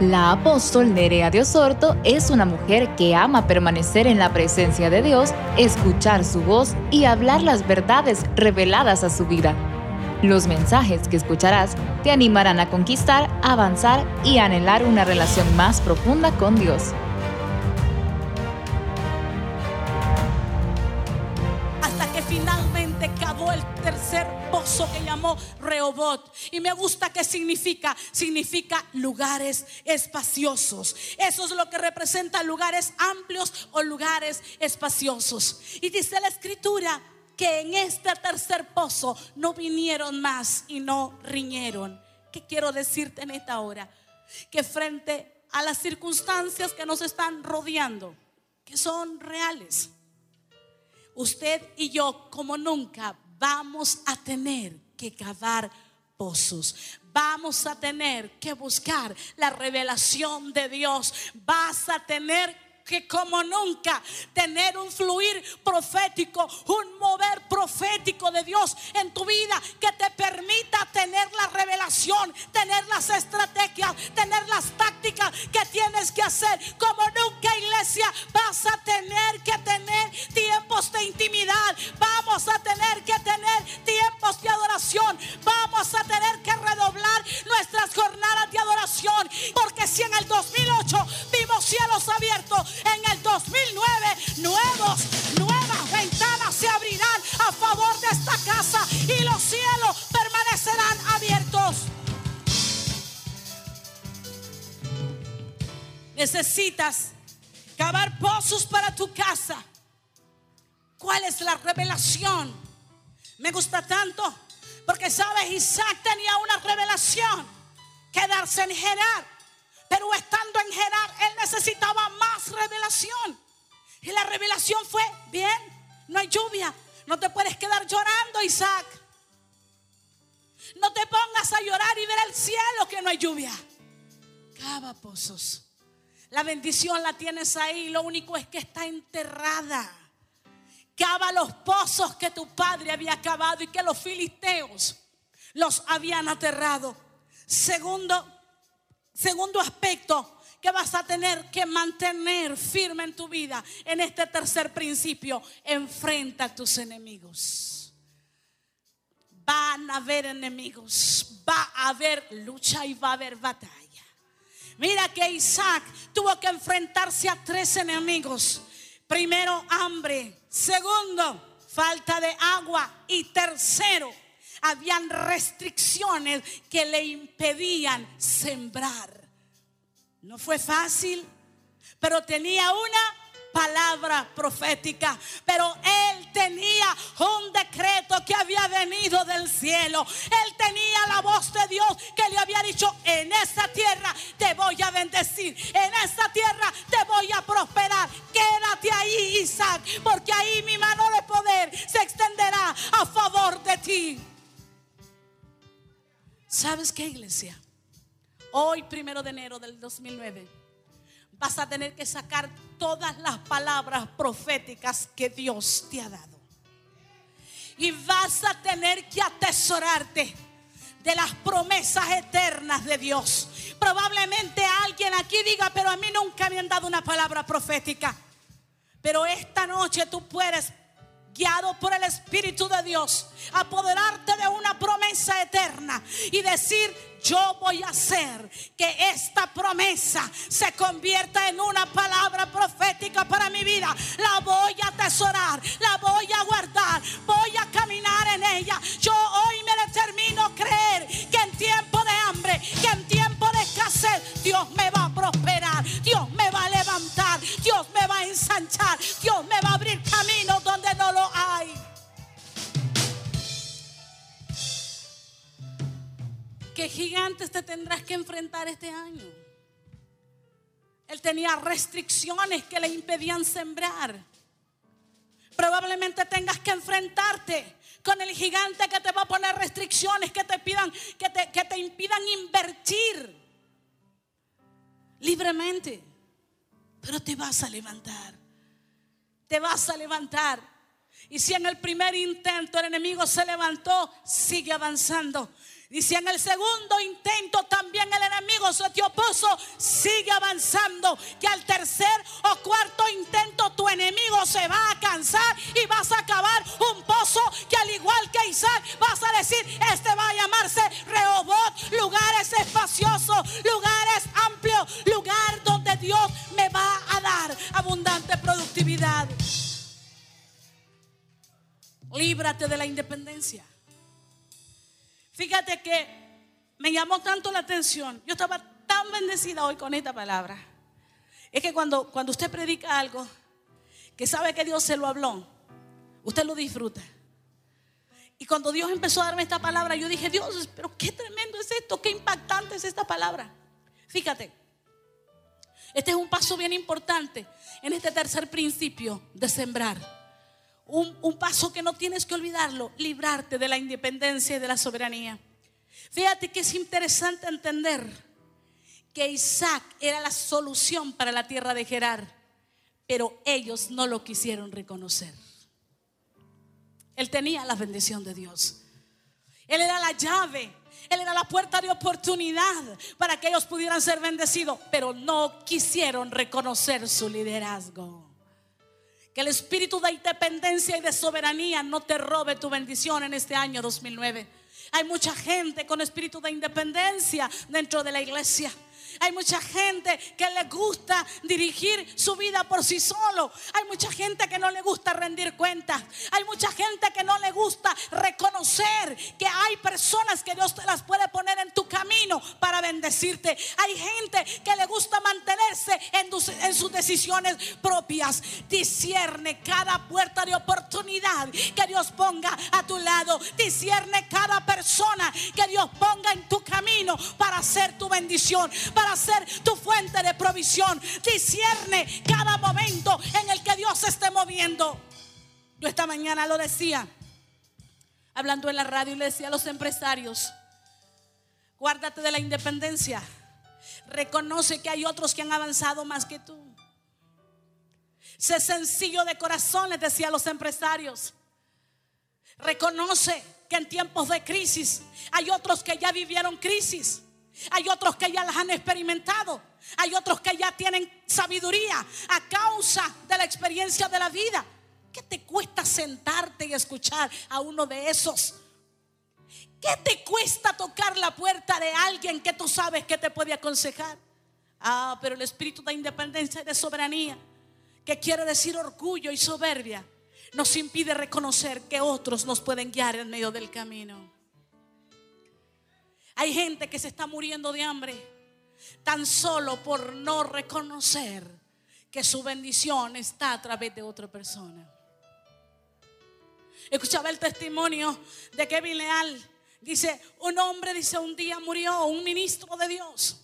La apóstol Nerea de Osorto es una mujer que ama permanecer en la presencia de Dios, escuchar su voz y hablar las verdades reveladas a su vida. Los mensajes que escucharás te animarán a conquistar, avanzar y anhelar una relación más profunda con Dios. Que llamó Rehobot. Y me gusta que significa, significa lugares espaciosos. Eso es lo que representa lugares amplios o lugares espaciosos. Y dice la escritura que en este tercer pozo no vinieron más y no riñeron. ¿Qué quiero decirte en esta hora? Que frente a las circunstancias que nos están rodeando, que son reales, usted y yo como nunca vamos a tener que cavar pozos. Vamos a tener que buscar la revelación de Dios. Vas a tener que como nunca tener un fluir profético, un mover profético de Dios en tu vida que te permita tener la revelación, tener las estrategias, tener las tácticas que tienes que hacer. Como nunca iglesia vas a tener que tener tiempos de intimidad, vamos a tener que tener tiempos de adoración, vamos a tener que redoblar nuestras jornadas de adoración, porque si en el 2008 vimos cielos abiertos, en el 2009 nuevos, nuevas ventanas se abrirán a favor de esta casa y los cielos permanecerán abiertos. Necesitas cavar pozos para tu casa. ¿Cuál es la revelación? Me gusta tanto porque sabes, Isaac tenía una revelación, quedarse en Gerar. Pero estando en Gerar, él necesitaba más revelación. Y la revelación fue, bien, no hay lluvia. No te puedes quedar llorando, Isaac. No te pongas a llorar y ver el cielo que no hay lluvia. Cava pozos. La bendición la tienes ahí. Lo único es que está enterrada. Cava los pozos que tu padre había cavado y que los filisteos los habían aterrado. Segundo, Segundo aspecto que vas a tener que mantener firme en tu vida en este tercer principio, enfrenta a tus enemigos. Van a haber enemigos, va a haber lucha y va a haber batalla. Mira que Isaac tuvo que enfrentarse a tres enemigos. Primero, hambre. Segundo, falta de agua. Y tercero, habían restricciones que le impedían sembrar. No fue fácil, pero tenía una palabra profética, pero él tenía un decreto que había venido del cielo. Él tenía la voz de Dios que le había dicho, en esta tierra te voy a bendecir, en esta tierra te voy a prosperar. Quédate ahí, Isaac, porque ahí mi mano de poder se extenderá a favor de ti. ¿Sabes qué, iglesia? Hoy, primero de enero del 2009, vas a tener que sacar todas las palabras proféticas que Dios te ha dado. Y vas a tener que atesorarte de las promesas eternas de Dios. Probablemente alguien aquí diga, pero a mí nunca me han dado una palabra profética. Pero esta noche tú puedes por el Espíritu de Dios, apoderarte de una promesa eterna y decir, yo voy a hacer que esta promesa se convierta en una palabra profética para mi vida. La voy a atesorar, la voy a este año? Él tenía restricciones que le impedían sembrar. Probablemente tengas que enfrentarte con el gigante que te va a poner restricciones, que te pidan, que te, que te impidan invertir libremente. Pero te vas a levantar. Te vas a levantar. Y si en el primer intento el enemigo se levantó, sigue avanzando. Y si en el segundo intento también el enemigo se te opuso, sigue avanzando. Que al tercer o cuarto intento tu enemigo se va a cansar y vas a acabar un pozo que al igual que Isaac vas a decir, este va a llamarse Rehobot, lugares espaciosos, lugares amplios, lugar donde Dios me va a dar abundante productividad. Líbrate de la independencia. Fíjate que me llamó tanto la atención. Yo estaba tan bendecida hoy con esta palabra. Es que cuando, cuando usted predica algo, que sabe que Dios se lo habló, usted lo disfruta. Y cuando Dios empezó a darme esta palabra, yo dije, Dios, pero qué tremendo es esto, qué impactante es esta palabra. Fíjate, este es un paso bien importante en este tercer principio de sembrar un, paso que no tienes que olvidarlo, librarte de la independencia y de la soberanía. Fíjate que es interesante entender que Isaac era la solución para la tierra de Gerar, pero ellos no lo quisieron reconocer. Él tenía la bendición de Dios. Él era la llave, él era la puerta de oportunidad para que ellos pudieran ser bendecidos, pero no quisieron reconocer su liderazgo. El espíritu de independencia y de soberanía no te robe tu bendición en este año 2009. Hay mucha gente con espíritu de independencia dentro de la iglesia. Hay mucha gente que le gusta dirigir su vida por sí solo. Hay mucha gente que no le gusta rendir cuentas. Hay mucha gente que no le gusta reconocer que hay personas que Dios te las puede poner en tu camino para bendecirte. Hay gente que le gusta mantenerse en, sus decisiones propias. Discierne cada puerta de oportunidad que Dios ponga a tu lado. Discierne cada persona que Dios ponga en tu camino para hacer tu bendición, para ser tu fuente de provisión. Discierne cada momento en el que Dios se esté moviendo. Yo esta mañana lo decía, hablando en la radio, y le decía a los empresarios, guárdate de la independencia. Reconoce que hay otros que han avanzado más que tú. Sé sencillo de corazón, les decía a los empresarios. Reconoce que en tiempos de crisis hay otros que ya vivieron crisis. Hay otros que ya las han experimentado. Hay otros que ya tienen sabiduría a causa de la experiencia de la vida. ¿Qué te cuesta sentarte y escuchar a uno de esos? ¿Qué te cuesta tocar la puerta de alguien que tú sabes que te puede aconsejar? Ah, pero el espíritu de independencia y de soberanía, que quiere decir orgullo y soberbia, nos impide reconocer que otros nos pueden guiar en medio del camino. Hay gente que se está muriendo de hambre tan solo por no reconocer que su bendición está a través de otra persona. Escuchaba el testimonio de Kevin Leal. Dice, un hombre, dice, un día murió, un ministro de Dios.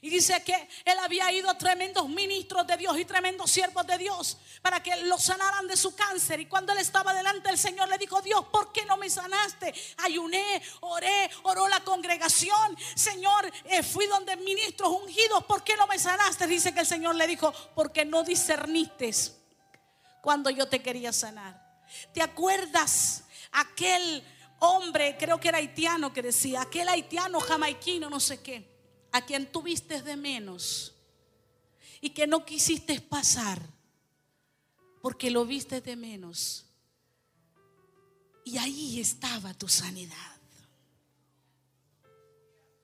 Y dice que él había ido a tremendos ministros de Dios y tremendos siervos de Dios para que lo sanaran de su cáncer. Y cuando él estaba delante del Señor le dijo, Dios, ¿por qué no me sanaste? Ayuné, oré, oró la congregación. Señor, eh, fui donde ministros ungidos, ¿por qué no me sanaste? Dice que el Señor le dijo, porque no discerniste cuando yo te quería sanar. ¿Te acuerdas aquel hombre, creo que era haitiano, que decía, aquel haitiano jamaiquino, no sé qué? A quien tuviste de menos y que no quisiste pasar porque lo viste de menos. Y ahí estaba tu sanidad.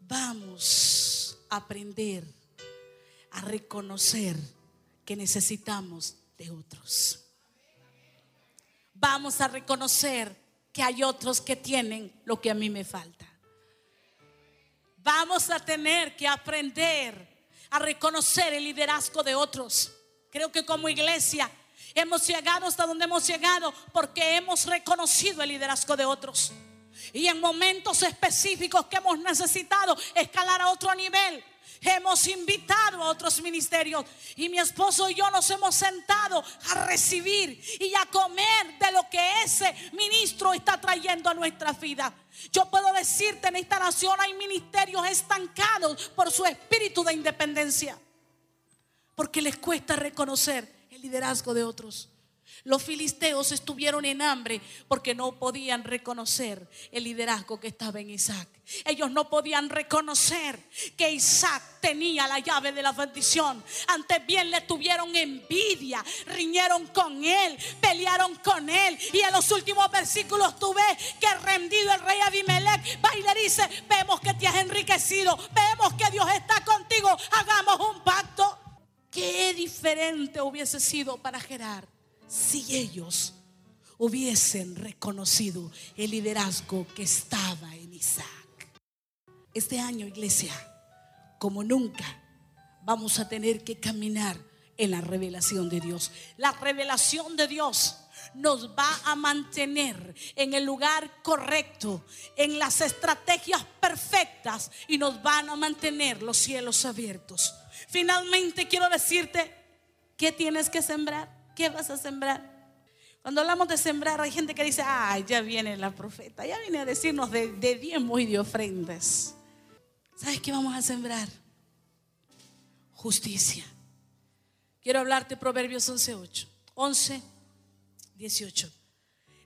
Vamos a aprender a reconocer que necesitamos de otros. Vamos a reconocer que hay otros que tienen lo que a mí me falta. Vamos a tener que aprender a reconocer el liderazgo de otros. Creo que como iglesia hemos llegado hasta donde hemos llegado porque hemos reconocido el liderazgo de otros. Y en momentos específicos que hemos necesitado escalar a otro nivel, hemos invitado a otros ministerios y mi esposo y yo nos hemos sentado a recibir y a comer de lo que ese ministro está trayendo a nuestra vida. Yo puedo decirte, en esta nación hay ministerios estancados por su espíritu de independencia, porque les cuesta reconocer el liderazgo de otros. Los filisteos estuvieron en hambre porque no podían reconocer el liderazgo que estaba en Isaac. Ellos no podían reconocer que Isaac tenía la llave de la bendición. Antes bien le tuvieron envidia, riñeron con él, pelearon con él. Y en los últimos versículos tú ves que rendido el rey Abimelech va y le dice, vemos que te has enriquecido, vemos que Dios está contigo, hagamos un pacto. Qué diferente hubiese sido para Gerar si ellos hubiesen reconocido el liderazgo que estaba en Isaac. Este año, iglesia, como nunca, vamos a tener que caminar en la revelación de Dios. La revelación de Dios nos va a mantener en el lugar correcto, en las estrategias perfectas y nos van a mantener los cielos abiertos. Finalmente quiero decirte, ¿qué tienes que sembrar? ¿Qué vas a sembrar? Cuando hablamos de sembrar, hay gente que dice, ay, ya viene la profeta, ya viene a decirnos de, de diezmos y de ofrendas. ¿Sabes qué vamos a sembrar? Justicia. Quiero hablarte Proverbios 11.8. 11, 18.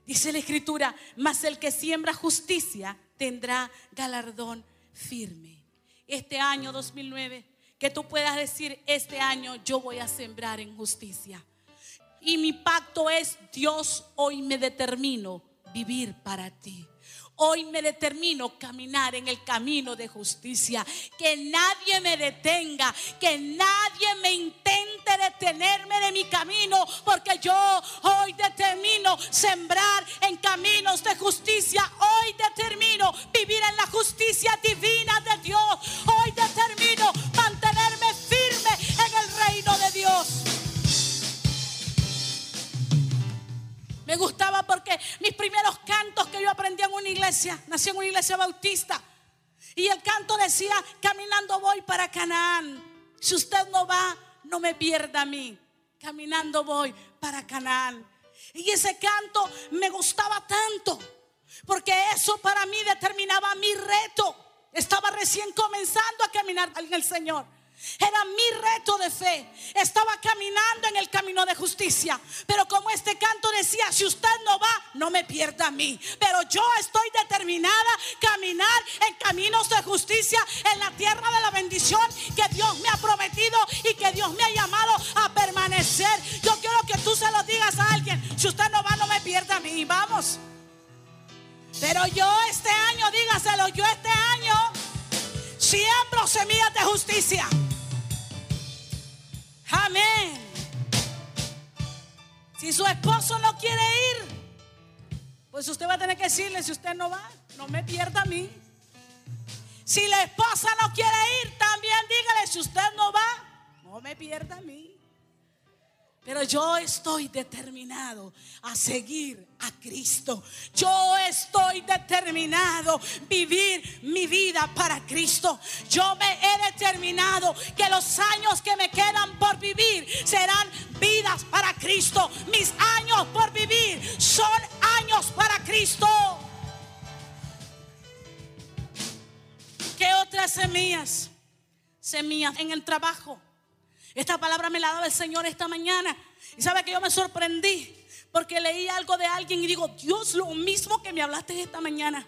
Dice la escritura, mas el que siembra justicia tendrá galardón firme. Este año 2009, que tú puedas decir, este año yo voy a sembrar en justicia. Y mi pacto es, Dios, hoy me determino vivir para ti. Hoy me determino caminar en el camino de justicia. Que nadie me detenga, que nadie me intente detenerme de mi camino, porque yo hoy determino sembrar en caminos de justicia. Hoy determino vivir en la justicia divina de Dios. Hoy determino Me gustaba porque mis primeros cantos que yo aprendí en una iglesia, nací en una iglesia bautista. Y el canto decía, caminando voy para Canaán. Si usted no va, no me pierda a mí. Caminando voy para Canaán. Y ese canto me gustaba tanto, porque eso para mí determinaba mi reto. Estaba recién comenzando a caminar en el Señor. Era mi reto de fe. Estaba caminando en el camino de justicia. Pero como este canto decía, si usted no va, no me pierda a mí. Pero yo estoy determinada a caminar en caminos de justicia en la tierra de la bendición que Dios me ha prometido y que Dios me ha llamado a permanecer. Yo quiero que tú se lo digas a alguien. Si usted no va, no me pierda a mí. Vamos. Pero yo este año, dígaselo, yo este año siembro semillas de justicia. Amén. Si su esposo no quiere ir, pues usted va a tener que decirle, si usted no va, no me pierda a mí. Si la esposa no quiere ir, también dígale, si usted no va, no me pierda a mí. Pero yo estoy determinado a seguir a Cristo. Yo estoy determinado a vivir mi vida para Cristo. Yo me he determinado que los años que me quedan por vivir serán vidas para Cristo. Mis años por vivir son años para Cristo. ¿Qué otras semillas? Semillas en el trabajo esta palabra me la daba el Señor esta mañana. Y sabe que yo me sorprendí porque leí algo de alguien y digo, Dios, lo mismo que me hablaste esta mañana.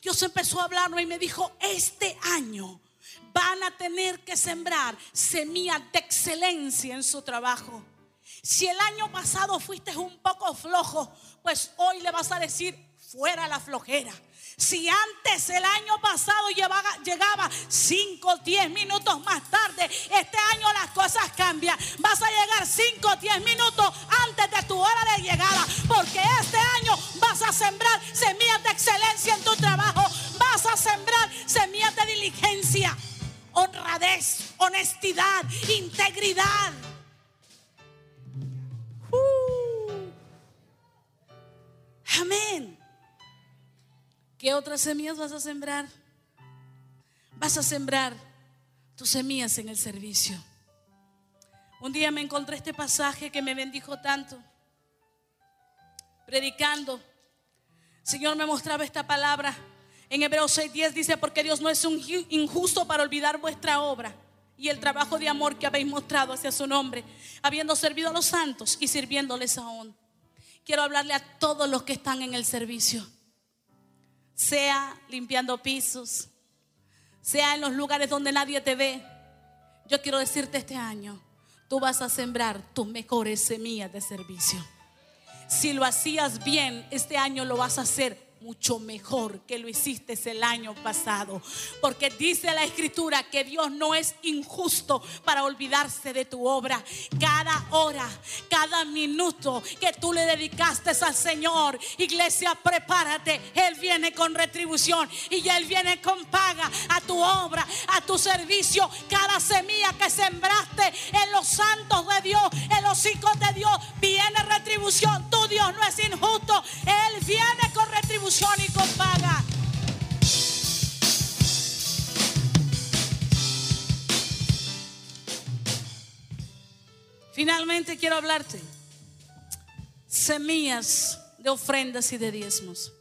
Dios empezó a hablarme y me dijo, este año van a tener que sembrar semillas de excelencia en su trabajo. Si el año pasado fuiste un poco flojo, pues hoy le vas a decir, fuera la flojera. Si antes el año pasado llegaba 5 o 10 minutos más tarde, este año las cosas cambian. Vas a llegar 5 o 10 minutos antes de tu hora de llegada. Porque este año vas a sembrar semillas de excelencia en tu trabajo. Vas a sembrar semillas de diligencia, honradez, honestidad, integridad. Uh. Amén. ¿Qué otras semillas vas a sembrar? Vas a sembrar tus semillas en el servicio. Un día me encontré este pasaje que me bendijo tanto. Predicando, Señor me mostraba esta palabra. En Hebreos 6:10 dice, porque Dios no es un injusto para olvidar vuestra obra y el trabajo de amor que habéis mostrado hacia su nombre, habiendo servido a los santos y sirviéndoles aún. Quiero hablarle a todos los que están en el servicio, sea limpiando pisos, sea en los lugares donde nadie te ve. Yo quiero decirte este año, tú vas a sembrar tus mejores semillas de servicio. Si lo hacías bien, este año lo vas a hacer mucho mejor que lo hiciste el año pasado. Porque dice la escritura que Dios no es injusto para olvidarse de tu obra. Cada hora, cada minuto que tú le dedicaste al Señor, iglesia, prepárate. Él viene con retribución y Él viene con paga a tu obra, a tu servicio. Cada semilla que sembraste en los santos de Dios, en los hijos de Dios, viene retribución. Tu Dios no es injusto. Él viene con retribución Finalmente quiero hablarte semillas de ofrendas y de diezmos.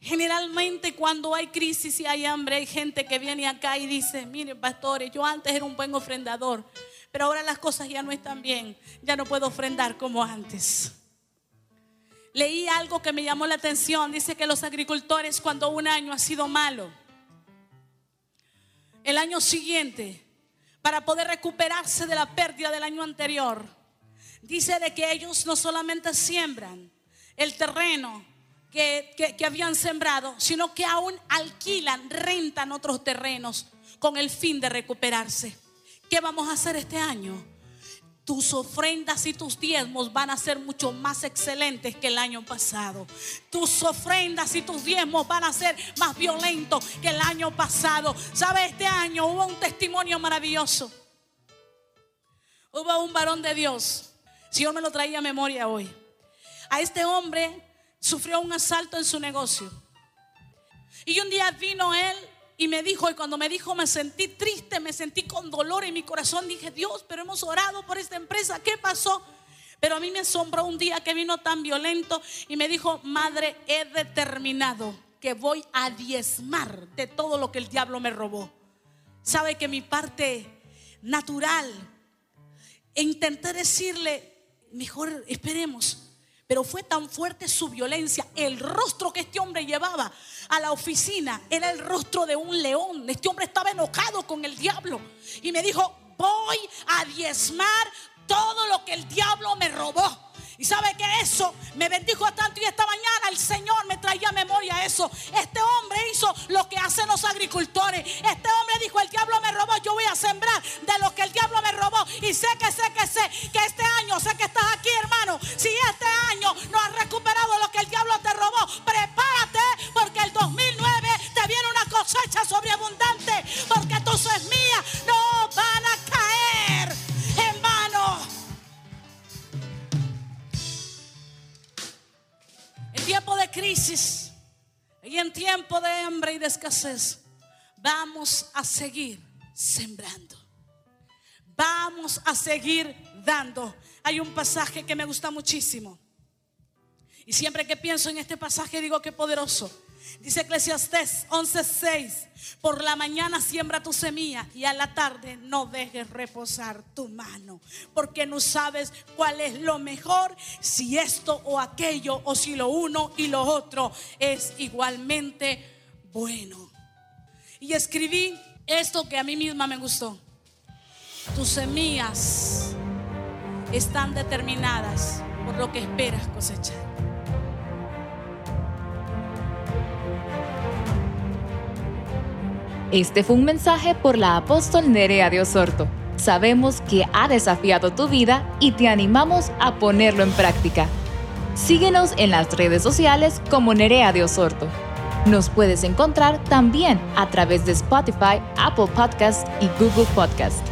Generalmente cuando hay crisis y hay hambre, hay gente que viene acá y dice, miren pastores, yo antes era un buen ofrendador, pero ahora las cosas ya no están bien, ya no puedo ofrendar como antes leí algo que me llamó la atención. Dice que los agricultores cuando un año ha sido malo, el año siguiente, para poder recuperarse de la pérdida del año anterior, dice de que ellos no solamente siembran el terreno que, que habían sembrado, sino que aún alquilan, rentan otros terrenos con el fin de recuperarse. ¿Qué vamos a hacer este año? Tus ofrendas y tus diezmos van a ser mucho más excelentes que el año pasado. Tus ofrendas y tus diezmos van a ser más violentos que el año pasado. ¿Sabe? Este año hubo un testimonio maravilloso. Hubo un varón de Dios. Si yo me lo traía a memoria hoy. A este hombre sufrió un asalto en su negocio. Y un día vino él y me dijo, y cuando me dijo me sentí triste, me sentí con dolor en mi corazón. Dije, Dios, pero hemos orado por esta empresa, ¿qué pasó? Pero a mí me asombró un día que vino tan violento y me dijo, madre, he determinado que voy a diezmar de todo lo que el diablo me robó. Sabe que mi parte natural, intenté decirle, mejor esperemos, pero fue tan fuerte su violencia. El rostro que este hombre llevaba a la oficina era el rostro de un león. Este hombre estaba enojado con el diablo. Y me dijo, voy a diezmar todo lo que el diablo me robó. Y sabe que eso me bendijo tanto y esta mañana el Señor me traía a memoria eso. Este hombre hizo lo que hacen los agricultores. Este hombre dijo, el diablo me robó, yo voy a sembrar de lo que el diablo me robó. Y sé que sé que sé que este año, sé que estás aquí hermano, si este año no has recuperado lo que el diablo te robó, prepárate porque el 2009 te viene una cosecha sobreabundante porque tus semillas no crisis y en tiempo de hambre y de escasez, vamos a seguir sembrando. Vamos a seguir dando. Hay un pasaje que me gusta muchísimo. Y siempre que pienso en este pasaje digo que poderoso. Dice Eclesiastés 11:6, por la mañana siembra tu semilla y a la tarde no dejes reposar tu mano, porque no sabes cuál es lo mejor, si esto o aquello, o si lo uno y lo otro es igualmente bueno. Y escribí esto que a mí misma me gustó. Tus semillas están determinadas por lo que esperas cosechar. Este fue un mensaje por la apóstol Nerea de Osorto. Sabemos que ha desafiado tu vida y te animamos a ponerlo en práctica. Síguenos en las redes sociales como Nerea de Osorto. Nos puedes encontrar también a través de Spotify, Apple Podcast y Google Podcast.